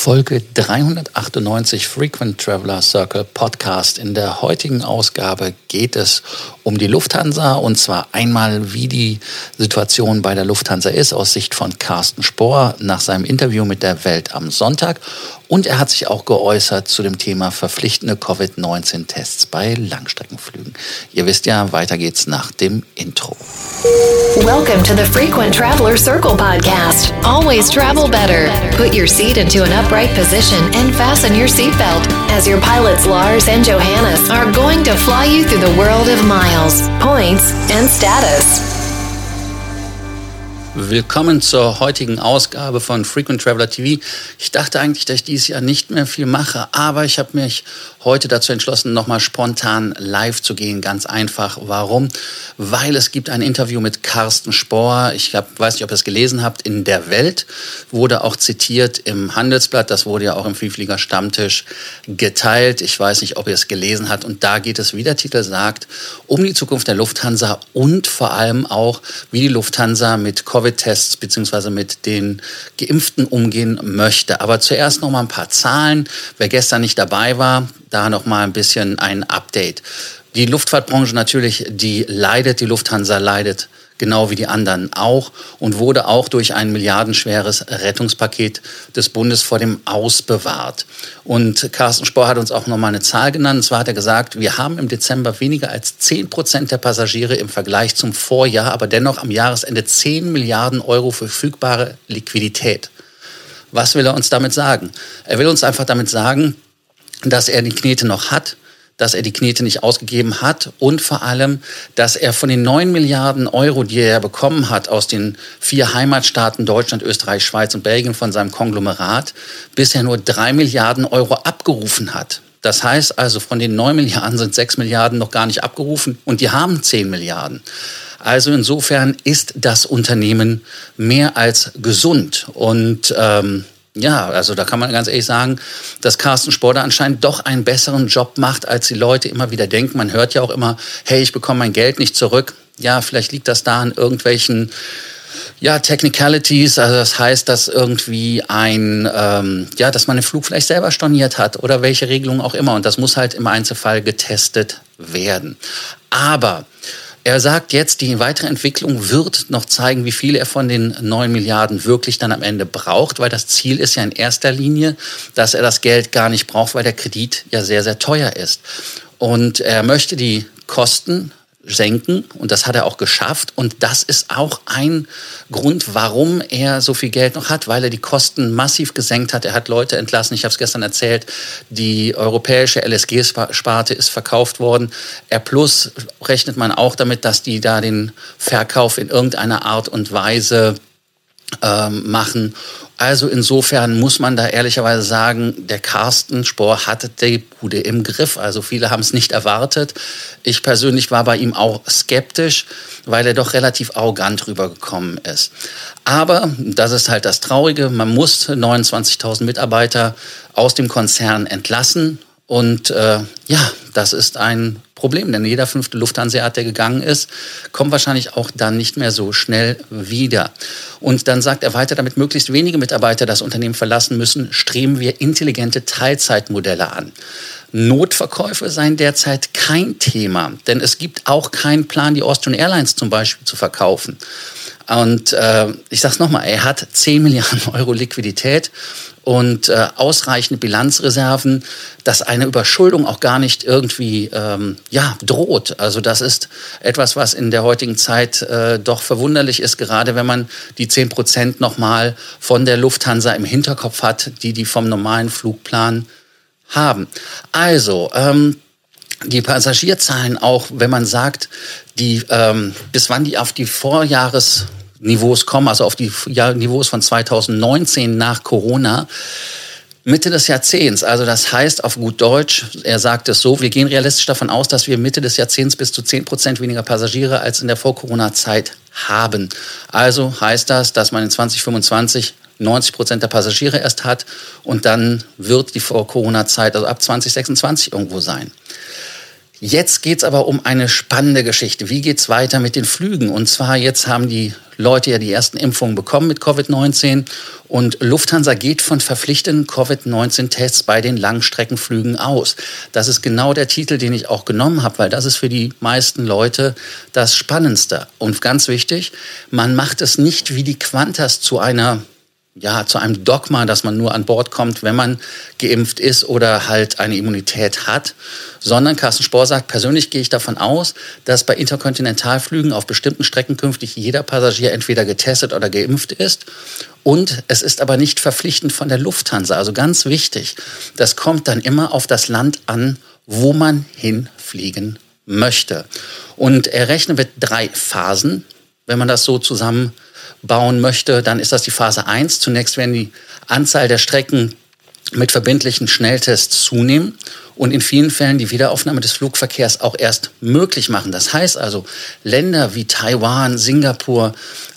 Folge 398 Frequent Traveler Circle Podcast. In der heutigen Ausgabe geht es um die Lufthansa und zwar einmal, wie die Situation bei der Lufthansa ist aus Sicht von Carsten Spohr nach seinem Interview mit der Welt am Sonntag und er hat sich auch geäußert zu dem Thema verpflichtende Covid-19-Tests bei Langstreckenflügen. Ihr wisst ja, weiter geht's nach dem Intro. Welcome to the Frequent Traveler Circle podcast. Always travel better. Put your seat into an upright position and fasten your seatbelt as your pilots Lars and Johannes are going to fly you through the world of miles, points, and status. Willkommen zur heutigen Ausgabe von Frequent Traveler TV. Ich dachte eigentlich, dass ich dieses Jahr nicht mehr viel mache, aber ich habe mich heute dazu entschlossen, nochmal spontan live zu gehen. Ganz einfach. Warum? Weil es gibt ein Interview mit Carsten Spohr. Ich hab, weiß nicht, ob ihr es gelesen habt. In der Welt wurde auch zitiert im Handelsblatt. Das wurde ja auch im Vielflieger Stammtisch geteilt. Ich weiß nicht, ob ihr es gelesen habt. Und da geht es, wie der Titel sagt, um die Zukunft der Lufthansa und vor allem auch, wie die Lufthansa mit Covid Covid-Tests beziehungsweise mit den Geimpften umgehen möchte. Aber zuerst noch mal ein paar Zahlen. Wer gestern nicht dabei war, da noch mal ein bisschen ein Update. Die Luftfahrtbranche natürlich, die leidet, die Lufthansa leidet genau wie die anderen auch und wurde auch durch ein milliardenschweres Rettungspaket des Bundes vor dem Aus bewahrt. Und Carsten Spohr hat uns auch nochmal eine Zahl genannt. Und zwar hat er gesagt, wir haben im Dezember weniger als 10 Prozent der Passagiere im Vergleich zum Vorjahr, aber dennoch am Jahresende 10 Milliarden Euro verfügbare Liquidität. Was will er uns damit sagen? Er will uns einfach damit sagen, dass er die Knete noch hat, dass er die Knete nicht ausgegeben hat und vor allem, dass er von den neun Milliarden Euro, die er bekommen hat aus den vier Heimatstaaten Deutschland, Österreich, Schweiz und Belgien von seinem Konglomerat, bisher nur drei Milliarden Euro abgerufen hat. Das heißt also, von den neun Milliarden sind sechs Milliarden noch gar nicht abgerufen und die haben zehn Milliarden. Also insofern ist das Unternehmen mehr als gesund und ähm, ja, also da kann man ganz ehrlich sagen, dass Carsten Sporder anscheinend doch einen besseren Job macht, als die Leute immer wieder denken. Man hört ja auch immer, hey, ich bekomme mein Geld nicht zurück. Ja, vielleicht liegt das da an irgendwelchen ja, Technicalities, also das heißt, dass irgendwie ein, ähm, ja, dass man den Flug vielleicht selber storniert hat oder welche Regelung auch immer. Und das muss halt im Einzelfall getestet werden. Aber er sagt jetzt, die weitere Entwicklung wird noch zeigen, wie viel er von den 9 Milliarden wirklich dann am Ende braucht, weil das Ziel ist ja in erster Linie, dass er das Geld gar nicht braucht, weil der Kredit ja sehr, sehr teuer ist. Und er möchte die Kosten senken und das hat er auch geschafft und das ist auch ein Grund, warum er so viel Geld noch hat, weil er die Kosten massiv gesenkt hat. Er hat Leute entlassen, ich habe es gestern erzählt, die europäische LSG-Sparte ist verkauft worden. R Plus rechnet man auch damit, dass die da den Verkauf in irgendeiner Art und Weise ähm, machen also insofern muss man da ehrlicherweise sagen, der Carsten Spohr hatte die Bude im Griff. Also viele haben es nicht erwartet. Ich persönlich war bei ihm auch skeptisch, weil er doch relativ arrogant rübergekommen ist. Aber das ist halt das Traurige. Man muss 29.000 Mitarbeiter aus dem Konzern entlassen. Und äh, ja, das ist ein Problem, denn jeder fünfte Lufthansa, der gegangen ist, kommt wahrscheinlich auch dann nicht mehr so schnell wieder. Und dann sagt er weiter, damit möglichst wenige Mitarbeiter das Unternehmen verlassen müssen, streben wir intelligente Teilzeitmodelle an. Notverkäufe seien derzeit kein Thema, denn es gibt auch keinen Plan, die Austrian Airlines zum Beispiel zu verkaufen. Und äh, ich sage es nochmal, er hat 10 Milliarden Euro Liquidität und äh, ausreichende Bilanzreserven, dass eine Überschuldung auch gar nicht irgendwie ähm, ja, droht. Also das ist etwas, was in der heutigen Zeit äh, doch verwunderlich ist, gerade wenn man die 10 Prozent nochmal von der Lufthansa im Hinterkopf hat, die die vom normalen Flugplan haben. Also, ähm, die Passagierzahlen auch, wenn man sagt, die, ähm, bis wann die auf die Vorjahres Niveaus kommen, also auf die Niveaus von 2019 nach Corona. Mitte des Jahrzehnts, also das heißt auf gut Deutsch, er sagt es so, wir gehen realistisch davon aus, dass wir Mitte des Jahrzehnts bis zu 10 Prozent weniger Passagiere als in der Vor-Corona-Zeit haben. Also heißt das, dass man in 2025 90 Prozent der Passagiere erst hat und dann wird die Vor-Corona-Zeit, also ab 2026 irgendwo sein. Jetzt geht es aber um eine spannende Geschichte. Wie geht es weiter mit den Flügen? Und zwar jetzt haben die Leute ja die ersten Impfungen bekommen mit Covid-19 und Lufthansa geht von verpflichtenden Covid-19-Tests bei den Langstreckenflügen aus. Das ist genau der Titel, den ich auch genommen habe, weil das ist für die meisten Leute das Spannendste. Und ganz wichtig, man macht es nicht wie die Qantas zu einer ja, zu einem Dogma, dass man nur an Bord kommt, wenn man geimpft ist oder halt eine Immunität hat, sondern Carsten Spohr sagt, persönlich gehe ich davon aus, dass bei Interkontinentalflügen auf bestimmten Strecken künftig jeder Passagier entweder getestet oder geimpft ist. Und es ist aber nicht verpflichtend von der Lufthansa. Also ganz wichtig, das kommt dann immer auf das Land an, wo man hinfliegen möchte. Und er rechnet mit drei Phasen, wenn man das so zusammen bauen möchte, dann ist das die Phase 1. Zunächst werden die Anzahl der Strecken mit verbindlichen Schnelltests zunehmen und in vielen Fällen die Wiederaufnahme des Flugverkehrs auch erst möglich machen. Das heißt also, Länder wie Taiwan, Singapur,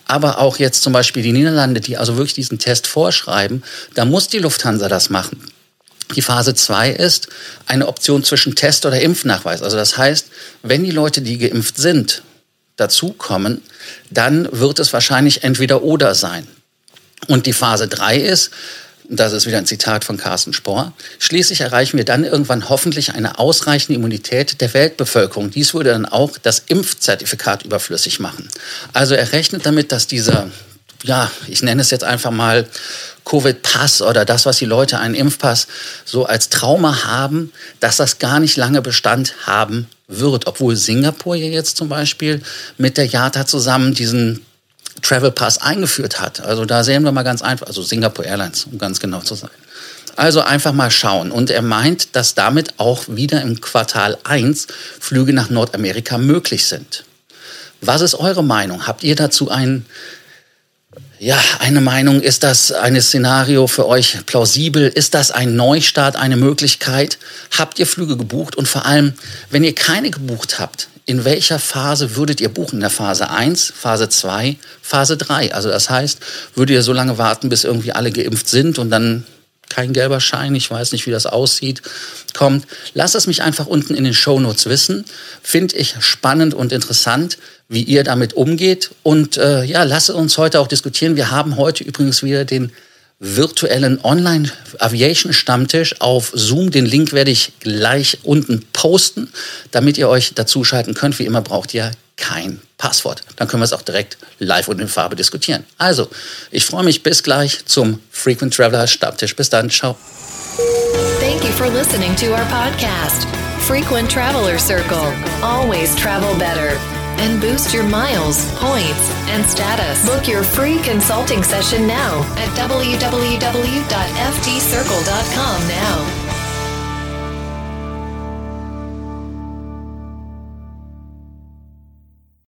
aber auch jetzt zum Beispiel die Niederlande, die also wirklich diesen Test vorschreiben, da muss die Lufthansa das machen. Die Phase 2 ist eine Option zwischen Test oder Impfnachweis. Also das heißt, wenn die Leute, die geimpft sind, dazukommen, dann wird es wahrscheinlich entweder oder sein. Und die Phase 3 ist, das ist wieder ein Zitat von Carsten Spohr, schließlich erreichen wir dann irgendwann hoffentlich eine ausreichende Immunität der Weltbevölkerung. Dies würde dann auch das Impfzertifikat überflüssig machen. Also er rechnet damit, dass dieser, ja, ich nenne es jetzt einfach mal Covid-Pass oder das, was die Leute einen Impfpass so als Trauma haben, dass das gar nicht lange Bestand haben wird. Obwohl Singapur ja jetzt zum Beispiel mit der JATA zusammen diesen Travel Pass eingeführt hat. Also da sehen wir mal ganz einfach, also Singapore Airlines, um ganz genau zu sein. Also einfach mal schauen. Und er meint, dass damit auch wieder im Quartal 1 Flüge nach Nordamerika möglich sind. Was ist eure Meinung? Habt ihr dazu einen ja, eine Meinung, ist das ein Szenario für euch plausibel? Ist das ein Neustart, eine Möglichkeit? Habt ihr Flüge gebucht? Und vor allem, wenn ihr keine gebucht habt, in welcher Phase würdet ihr buchen? In der Phase 1, Phase 2, Phase 3? Also das heißt, würdet ihr so lange warten, bis irgendwie alle geimpft sind und dann kein gelber Schein, ich weiß nicht, wie das aussieht, kommt. Lasst es mich einfach unten in den Show Notes wissen. Finde ich spannend und interessant, wie ihr damit umgeht. Und äh, ja, lasst uns heute auch diskutieren. Wir haben heute übrigens wieder den virtuellen Online-Aviation-Stammtisch auf Zoom. Den Link werde ich gleich unten posten, damit ihr euch dazuschalten könnt. Wie immer braucht ihr kein Passwort. Dann können wir es auch direkt live und in Farbe diskutieren. Also, ich freue mich bis gleich zum Frequent Traveler Stammtisch. Bis dann, ciao. Thank you for listening to our podcast, Frequent Traveler Circle. Always travel better. And boost your miles, points, and status. Book your free consulting session now at www.ftcircle.com now.